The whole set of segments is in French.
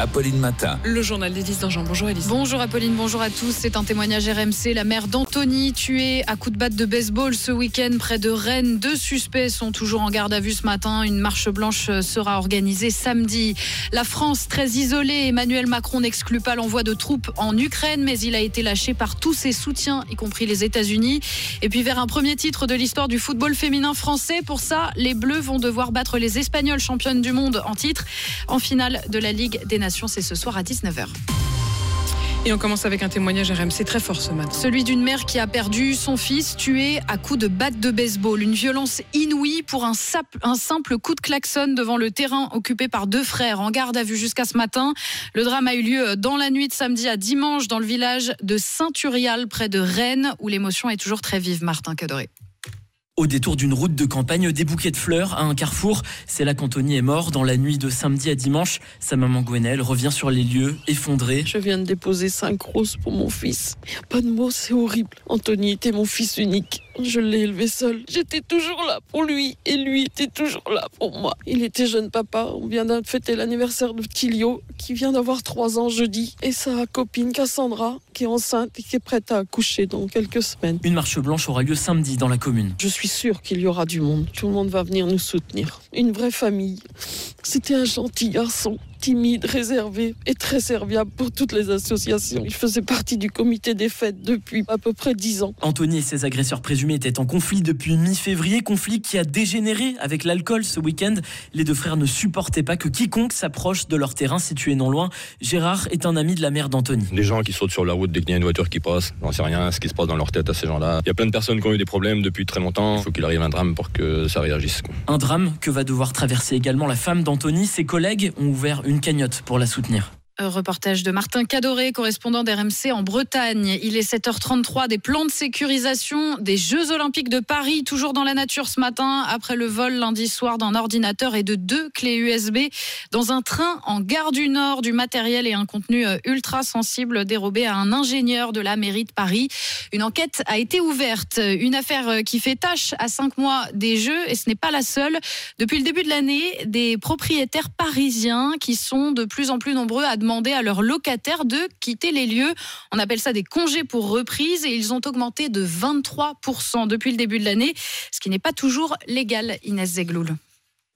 Apolline Matin. Le journal d'Élise Dangean. Bonjour Élise. Bonjour Apolline, bonjour à tous. C'est un témoignage RMC. La mère d'Anthony, tuée à coups de batte de baseball ce week-end près de Rennes. Deux suspects sont toujours en garde à vue ce matin. Une marche blanche sera organisée samedi. La France, très isolée, Emmanuel Macron n'exclut pas l'envoi de troupes en Ukraine, mais il a été lâché par tous ses soutiens, y compris les États-Unis. Et puis vers un premier titre de l'histoire du football féminin français. Pour ça, les Bleus vont devoir battre les Espagnols championnes du monde en titre en finale de la Ligue des Nations. C'est ce soir à 19h. Et on commence avec un témoignage RMC très fort ce matin. Celui d'une mère qui a perdu son fils tué à coups de batte de baseball. Une violence inouïe pour un, un, simple coup de klaxon devant le terrain occupé par deux frères en garde à vue jusqu'à ce matin. Le drame a eu lieu dans la nuit de samedi à dimanche dans le village de Saint-Urial près de Rennes où l'émotion est toujours très vive. Martin Cadoré. Au détour d'une route de campagne, des bouquets de fleurs à un carrefour. C'est là qu'Anthony est mort dans la nuit de samedi à dimanche. Sa maman Gwenelle revient sur les lieux, effondrée. Je viens de déposer cinq roses pour mon fils. Il a pas de mots, c'est horrible. Anthony était mon fils unique. Je l'ai élevé seul. J'étais toujours là pour lui et lui était toujours là pour moi. Il était jeune papa. On vient de fêter l'anniversaire de Tilio qui vient d'avoir trois ans jeudi et sa copine Cassandra qui est enceinte et qui est prête à accoucher dans quelques semaines. Une marche blanche aura lieu samedi dans la commune. Je suis sûre qu'il y aura du monde. Tout le monde va venir nous soutenir. Une vraie famille. C'était un gentil garçon timide, réservé et très serviable pour toutes les associations. Il faisait partie du comité des fêtes depuis à peu près dix ans. Anthony et ses agresseurs présumés étaient en conflit depuis mi-février, conflit qui a dégénéré avec l'alcool ce week-end. Les deux frères ne supportaient pas que quiconque s'approche de leur terrain situé non loin. Gérard est un ami de la mère d'Anthony. Les gens qui sautent sur la route dès qu'il y a une voiture qui passe, j'en sais rien ce qui se passe dans leur tête à ces gens-là. Il y a plein de personnes qui ont eu des problèmes depuis très longtemps. Il faut qu'il arrive un drame pour que ça réagisse. Un drame que va devoir traverser également la femme d'Anthony. Ses collègues ont ouvert une cagnotte pour la soutenir. Reportage de Martin Cadoré, correspondant d'RMC en Bretagne. Il est 7h33 des plans de sécurisation des Jeux Olympiques de Paris, toujours dans la nature ce matin, après le vol lundi soir d'un ordinateur et de deux clés USB dans un train en gare du Nord, du matériel et un contenu ultra sensible dérobé à un ingénieur de la mairie de Paris. Une enquête a été ouverte, une affaire qui fait tâche à cinq mois des Jeux et ce n'est pas la seule. Depuis le début de l'année, des propriétaires parisiens qui sont de plus en plus nombreux à demander demander à leurs locataires de quitter les lieux. On appelle ça des congés pour reprise et ils ont augmenté de 23% depuis le début de l'année, ce qui n'est pas toujours légal, Inès Zegloul.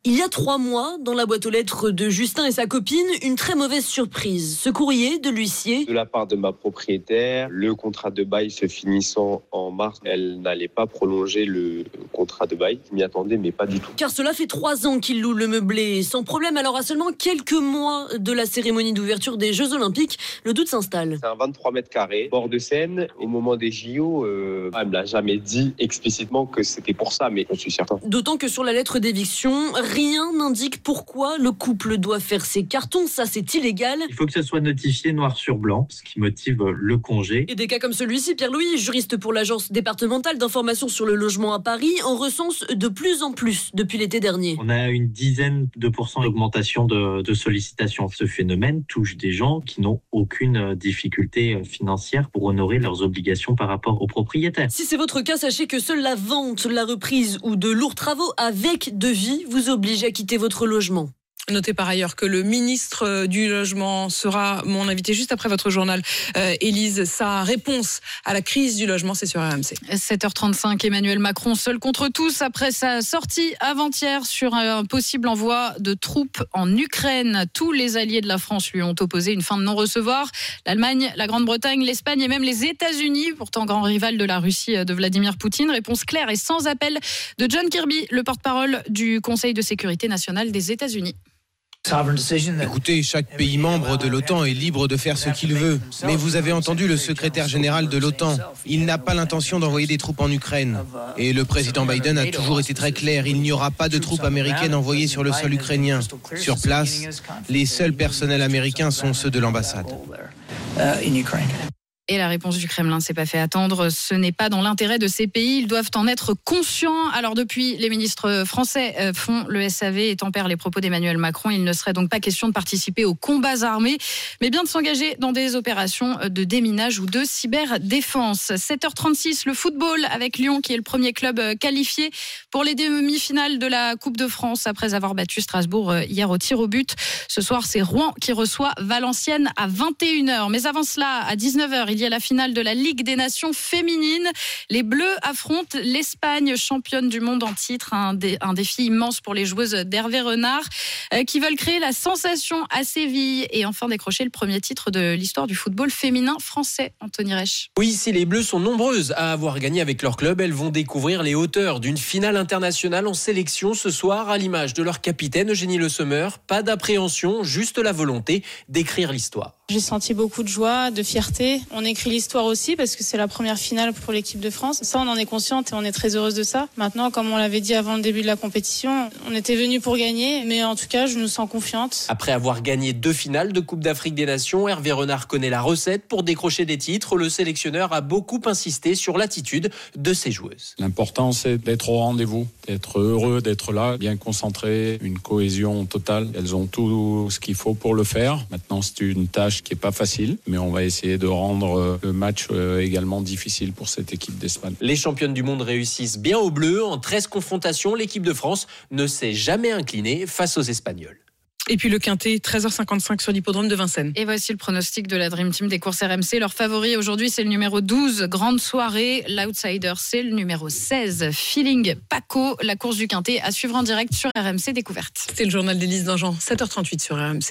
Il y a trois mois, dans la boîte aux lettres de Justin et sa copine, une très mauvaise surprise. Ce courrier de l'huissier. De la part de ma propriétaire, le contrat de bail se finissant en mars, elle n'allait pas prolonger le contrat de bail. Je m'y attendais, mais pas du tout. Car cela fait trois ans qu'il loue le meublé sans problème. Alors à seulement quelques mois de la cérémonie d'ouverture des Jeux Olympiques, le doute s'installe. C'est un 23 mètres carrés, bord de Seine. Au moment des JO, euh, elle me l'a jamais dit explicitement que c'était pour ça, mais je suis certain. D'autant que sur la lettre d'éviction, rien n'indique pourquoi le couple doit faire ses cartons. Ça, c'est illégal. Il faut que ce soit notifié noir sur blanc, ce qui motive le congé. Et des cas comme celui-ci, Pierre-Louis, juriste pour l'agence départementale d'information sur le logement à Paris, en recense de plus en plus depuis l'été dernier. On a une dizaine de pourcents d'augmentation de, de sollicitations. Ce phénomène touche des gens qui n'ont aucune difficulté financière pour honorer leurs obligations par rapport aux propriétaires. Si c'est votre cas, sachez que seule la vente, la reprise ou de lourds travaux avec devis vous oblige oblige à quitter votre logement. Notez par ailleurs que le ministre du Logement sera mon invité juste après votre journal. Euh, Élise, sa réponse à la crise du logement, c'est sur RMC. 7h35, Emmanuel Macron seul contre tous après sa sortie avant-hier sur un possible envoi de troupes en Ukraine. Tous les alliés de la France lui ont opposé une fin de non-recevoir. L'Allemagne, la Grande-Bretagne, l'Espagne et même les États-Unis, pourtant grand rival de la Russie de Vladimir Poutine. Réponse claire et sans appel de John Kirby, le porte-parole du Conseil de sécurité nationale des États-Unis. Écoutez, chaque pays membre de l'OTAN est libre de faire ce qu'il veut. Mais vous avez entendu le secrétaire général de l'OTAN. Il n'a pas l'intention d'envoyer des troupes en Ukraine. Et le président Biden a toujours été très clair. Il n'y aura pas de troupes américaines envoyées sur le sol ukrainien. Sur place, les seuls personnels américains sont ceux de l'ambassade. Et la réponse du Kremlin s'est pas fait attendre. Ce n'est pas dans l'intérêt de ces pays. Ils doivent en être conscients. Alors depuis, les ministres français euh, font le SAV et tempèrent les propos d'Emmanuel Macron. Il ne serait donc pas question de participer aux combats armés, mais bien de s'engager dans des opérations de déminage ou de cyberdéfense. 7h36, le football avec Lyon qui est le premier club euh, qualifié pour les demi-finales de la Coupe de France après avoir battu Strasbourg euh, hier au tir au but. Ce soir, c'est Rouen qui reçoit Valenciennes à 21h. Mais avant cela, à 19h, il y a la finale de la Ligue des Nations féminines. Les Bleus affrontent l'Espagne, championne du monde en titre. Un, défi immense pour les joueuses d'Hervé Renard euh, qui veulent créer la sensation à Séville et enfin décrocher le premier titre de l'histoire du football féminin français. Anthony Reich. Oui, si les Bleus sont nombreuses à avoir gagné avec leur club, elles vont découvrir les hauteurs d'une finale internationale en sélection ce soir à l'image de leur capitaine Eugénie Le Sommer. Pas d'appréhension, juste la volonté d'écrire l'histoire. J'ai senti beaucoup de joie, de fierté. On écrit l'histoire aussi parce que c'est la première finale pour l'équipe de France. Ça, on en est consciente et on est très heureuse de ça. Maintenant, comme on l'avait dit avant le début de la compétition, on était venu pour gagner, mais en tout cas, je nous sens confiante. Après avoir gagné deux finales de Coupe d'Afrique des Nations, Hervé Renard connaît la recette pour décrocher des titres. Le sélectionneur a beaucoup insisté sur l'attitude de ses joueuses. L'important, c'est d'être au rendez-vous, d'être heureux, d'être là, bien concentré, une cohésion totale. Elles ont tout ce qu'il faut pour le faire. Maintenant, c'est une tâche qui est pas facile, mais on va essayer de rendre euh, le match euh, également difficile pour cette équipe d'Espagne. Les championnes du monde réussissent bien au bleu. En 13 confrontations, l'équipe de France ne s'est jamais inclinée face aux Espagnols. Et puis le quintet, 13h55 sur l'hippodrome de Vincennes. Et voici le pronostic de la Dream Team des courses RMC. Leur favori aujourd'hui, c'est le numéro 12, Grande Soirée. L'outsider, c'est le numéro 16, Feeling Paco. La course du quintet à suivre en direct sur RMC Découverte. C'est le journal d'Élise Dangean, 7h38 sur RMC.